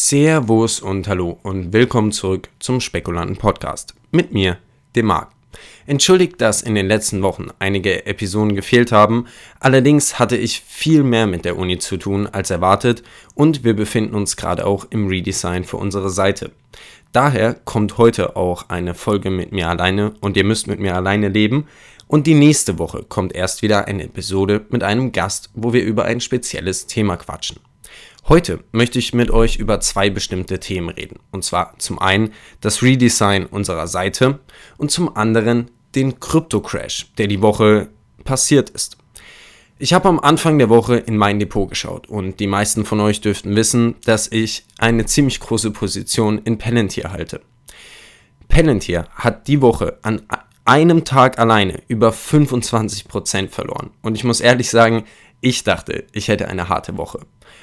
Servus und Hallo und willkommen zurück zum Spekulanten Podcast mit mir, dem Marc. Entschuldigt, dass in den letzten Wochen einige Episoden gefehlt haben, allerdings hatte ich viel mehr mit der Uni zu tun als erwartet und wir befinden uns gerade auch im Redesign für unsere Seite. Daher kommt heute auch eine Folge mit mir alleine und ihr müsst mit mir alleine leben. Und die nächste Woche kommt erst wieder eine Episode mit einem Gast, wo wir über ein spezielles Thema quatschen. Heute möchte ich mit euch über zwei bestimmte Themen reden. Und zwar zum einen das Redesign unserer Seite und zum anderen den Krypto-Crash, der die Woche passiert ist. Ich habe am Anfang der Woche in mein Depot geschaut und die meisten von euch dürften wissen, dass ich eine ziemlich große Position in Palantir halte. Palantir hat die Woche an einem Tag alleine über 25% verloren. Und ich muss ehrlich sagen, ich dachte, ich hätte eine harte Woche.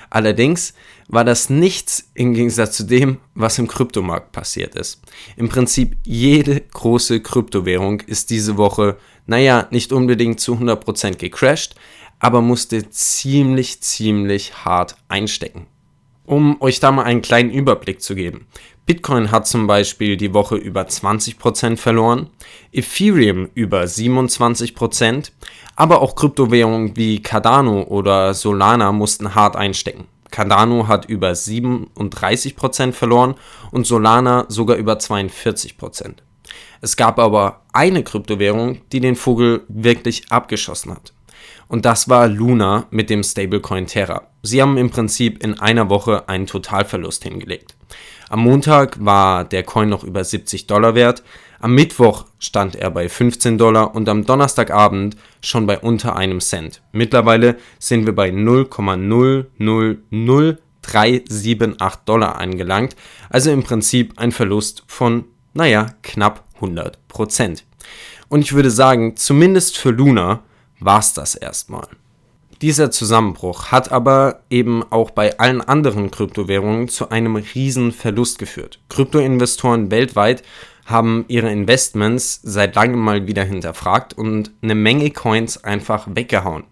Allerdings war das nichts im Gegensatz zu dem, was im Kryptomarkt passiert ist. Im Prinzip jede große Kryptowährung ist diese Woche, naja, nicht unbedingt zu 100% gecrashed, aber musste ziemlich, ziemlich hart einstecken. Um euch da mal einen kleinen Überblick zu geben. Bitcoin hat zum Beispiel die Woche über 20% verloren, Ethereum über 27%, aber auch Kryptowährungen wie Cardano oder Solana mussten hart einstecken. Cardano hat über 37% verloren und Solana sogar über 42%. Es gab aber eine Kryptowährung, die den Vogel wirklich abgeschossen hat. Und das war Luna mit dem Stablecoin Terra. Sie haben im Prinzip in einer Woche einen Totalverlust hingelegt. Am Montag war der Coin noch über 70 Dollar wert, am Mittwoch stand er bei 15 Dollar und am Donnerstagabend schon bei unter einem Cent. Mittlerweile sind wir bei 0,000378 Dollar angelangt, also im Prinzip ein Verlust von, naja, knapp 100 Prozent. Und ich würde sagen, zumindest für Luna war's das erstmal. Dieser Zusammenbruch hat aber eben auch bei allen anderen Kryptowährungen zu einem riesen Verlust geführt. Kryptoinvestoren weltweit haben ihre Investments seit langem mal wieder hinterfragt und eine Menge Coins einfach weggehauen.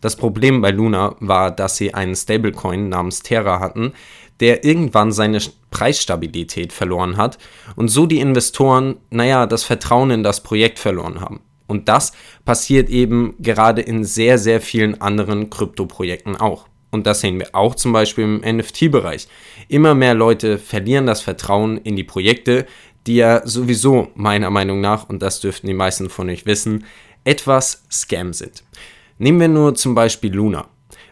Das Problem bei Luna war, dass sie einen Stablecoin namens Terra hatten, der irgendwann seine Preisstabilität verloren hat und so die Investoren, naja, das Vertrauen in das Projekt verloren haben. Und das passiert eben gerade in sehr, sehr vielen anderen Krypto-Projekten auch. Und das sehen wir auch zum Beispiel im NFT-Bereich. Immer mehr Leute verlieren das Vertrauen in die Projekte, die ja sowieso meiner Meinung nach, und das dürften die meisten von euch wissen, etwas Scam sind. Nehmen wir nur zum Beispiel Luna.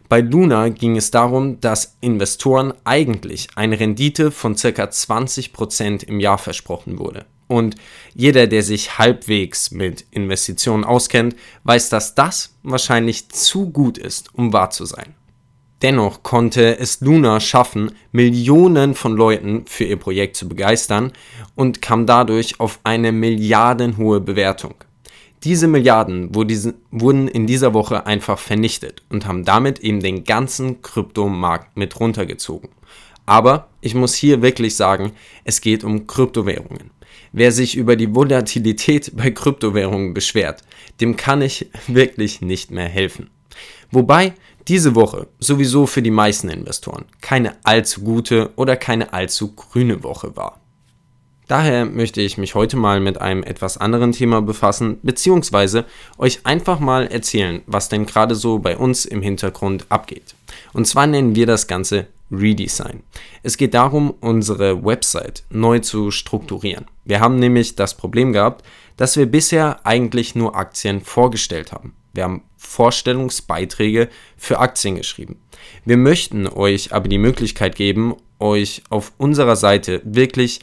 Bei Luna ging es darum, dass Investoren eigentlich eine Rendite von ca. 20% im Jahr versprochen wurde. Und jeder, der sich halbwegs mit Investitionen auskennt, weiß, dass das wahrscheinlich zu gut ist, um wahr zu sein. Dennoch konnte es Luna schaffen, Millionen von Leuten für ihr Projekt zu begeistern und kam dadurch auf eine milliardenhohe Bewertung. Diese Milliarden wurden in dieser Woche einfach vernichtet und haben damit eben den ganzen Kryptomarkt mit runtergezogen. Aber ich muss hier wirklich sagen, es geht um Kryptowährungen. Wer sich über die Volatilität bei Kryptowährungen beschwert, dem kann ich wirklich nicht mehr helfen. Wobei diese Woche sowieso für die meisten Investoren keine allzu gute oder keine allzu grüne Woche war. Daher möchte ich mich heute mal mit einem etwas anderen Thema befassen, beziehungsweise euch einfach mal erzählen, was denn gerade so bei uns im Hintergrund abgeht. Und zwar nennen wir das Ganze Redesign. Es geht darum, unsere Website neu zu strukturieren. Wir haben nämlich das Problem gehabt, dass wir bisher eigentlich nur Aktien vorgestellt haben. Wir haben Vorstellungsbeiträge für Aktien geschrieben. Wir möchten euch aber die Möglichkeit geben, euch auf unserer Seite wirklich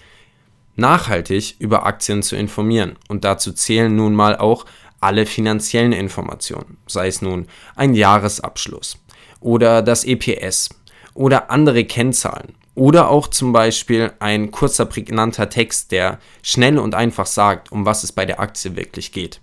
nachhaltig über Aktien zu informieren. Und dazu zählen nun mal auch alle finanziellen Informationen, sei es nun ein Jahresabschluss oder das EPS oder andere Kennzahlen oder auch zum Beispiel ein kurzer prägnanter Text, der schnell und einfach sagt, um was es bei der Aktie wirklich geht.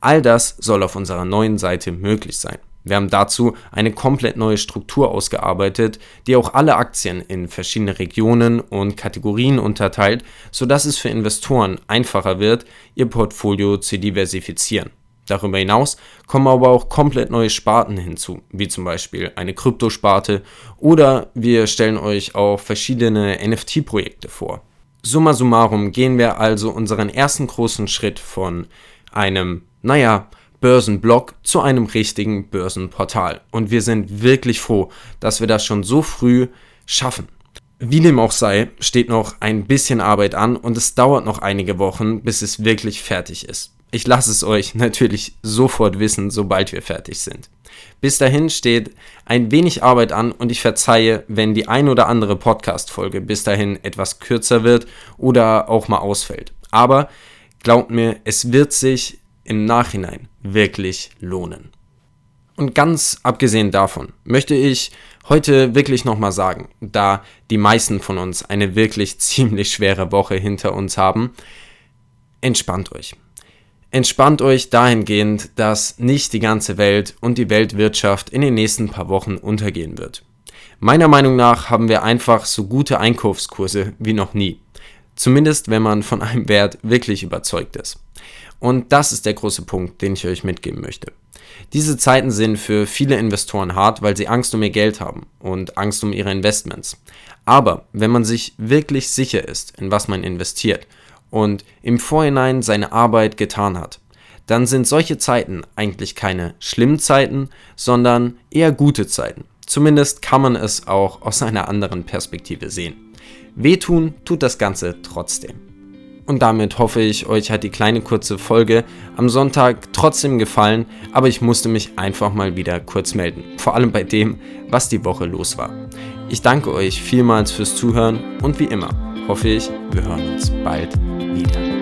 All das soll auf unserer neuen Seite möglich sein. Wir haben dazu eine komplett neue Struktur ausgearbeitet, die auch alle Aktien in verschiedene Regionen und Kategorien unterteilt, sodass es für Investoren einfacher wird, ihr Portfolio zu diversifizieren. Darüber hinaus kommen aber auch komplett neue Sparten hinzu, wie zum Beispiel eine Kryptosparte oder wir stellen euch auch verschiedene NFT-Projekte vor. Summa summarum gehen wir also unseren ersten großen Schritt von einem, naja, Börsenblog zu einem richtigen Börsenportal. Und wir sind wirklich froh, dass wir das schon so früh schaffen. Wie dem auch sei, steht noch ein bisschen Arbeit an und es dauert noch einige Wochen, bis es wirklich fertig ist. Ich lasse es euch natürlich sofort wissen, sobald wir fertig sind. Bis dahin steht ein wenig Arbeit an und ich verzeihe, wenn die ein oder andere Podcast-Folge bis dahin etwas kürzer wird oder auch mal ausfällt. Aber glaubt mir, es wird sich im Nachhinein wirklich lohnen. Und ganz abgesehen davon möchte ich heute wirklich nochmal sagen, da die meisten von uns eine wirklich ziemlich schwere Woche hinter uns haben, entspannt euch. Entspannt euch dahingehend, dass nicht die ganze Welt und die Weltwirtschaft in den nächsten paar Wochen untergehen wird. Meiner Meinung nach haben wir einfach so gute Einkaufskurse wie noch nie. Zumindest wenn man von einem Wert wirklich überzeugt ist. Und das ist der große Punkt, den ich euch mitgeben möchte. Diese Zeiten sind für viele Investoren hart, weil sie Angst um ihr Geld haben und Angst um ihre Investments. Aber wenn man sich wirklich sicher ist, in was man investiert und im Vorhinein seine Arbeit getan hat, dann sind solche Zeiten eigentlich keine schlimmen Zeiten, sondern eher gute Zeiten. Zumindest kann man es auch aus einer anderen Perspektive sehen. Wehtun tut das Ganze trotzdem. Und damit hoffe ich, euch hat die kleine kurze Folge am Sonntag trotzdem gefallen, aber ich musste mich einfach mal wieder kurz melden. Vor allem bei dem, was die Woche los war. Ich danke euch vielmals fürs Zuhören und wie immer hoffe ich, wir hören uns bald wieder.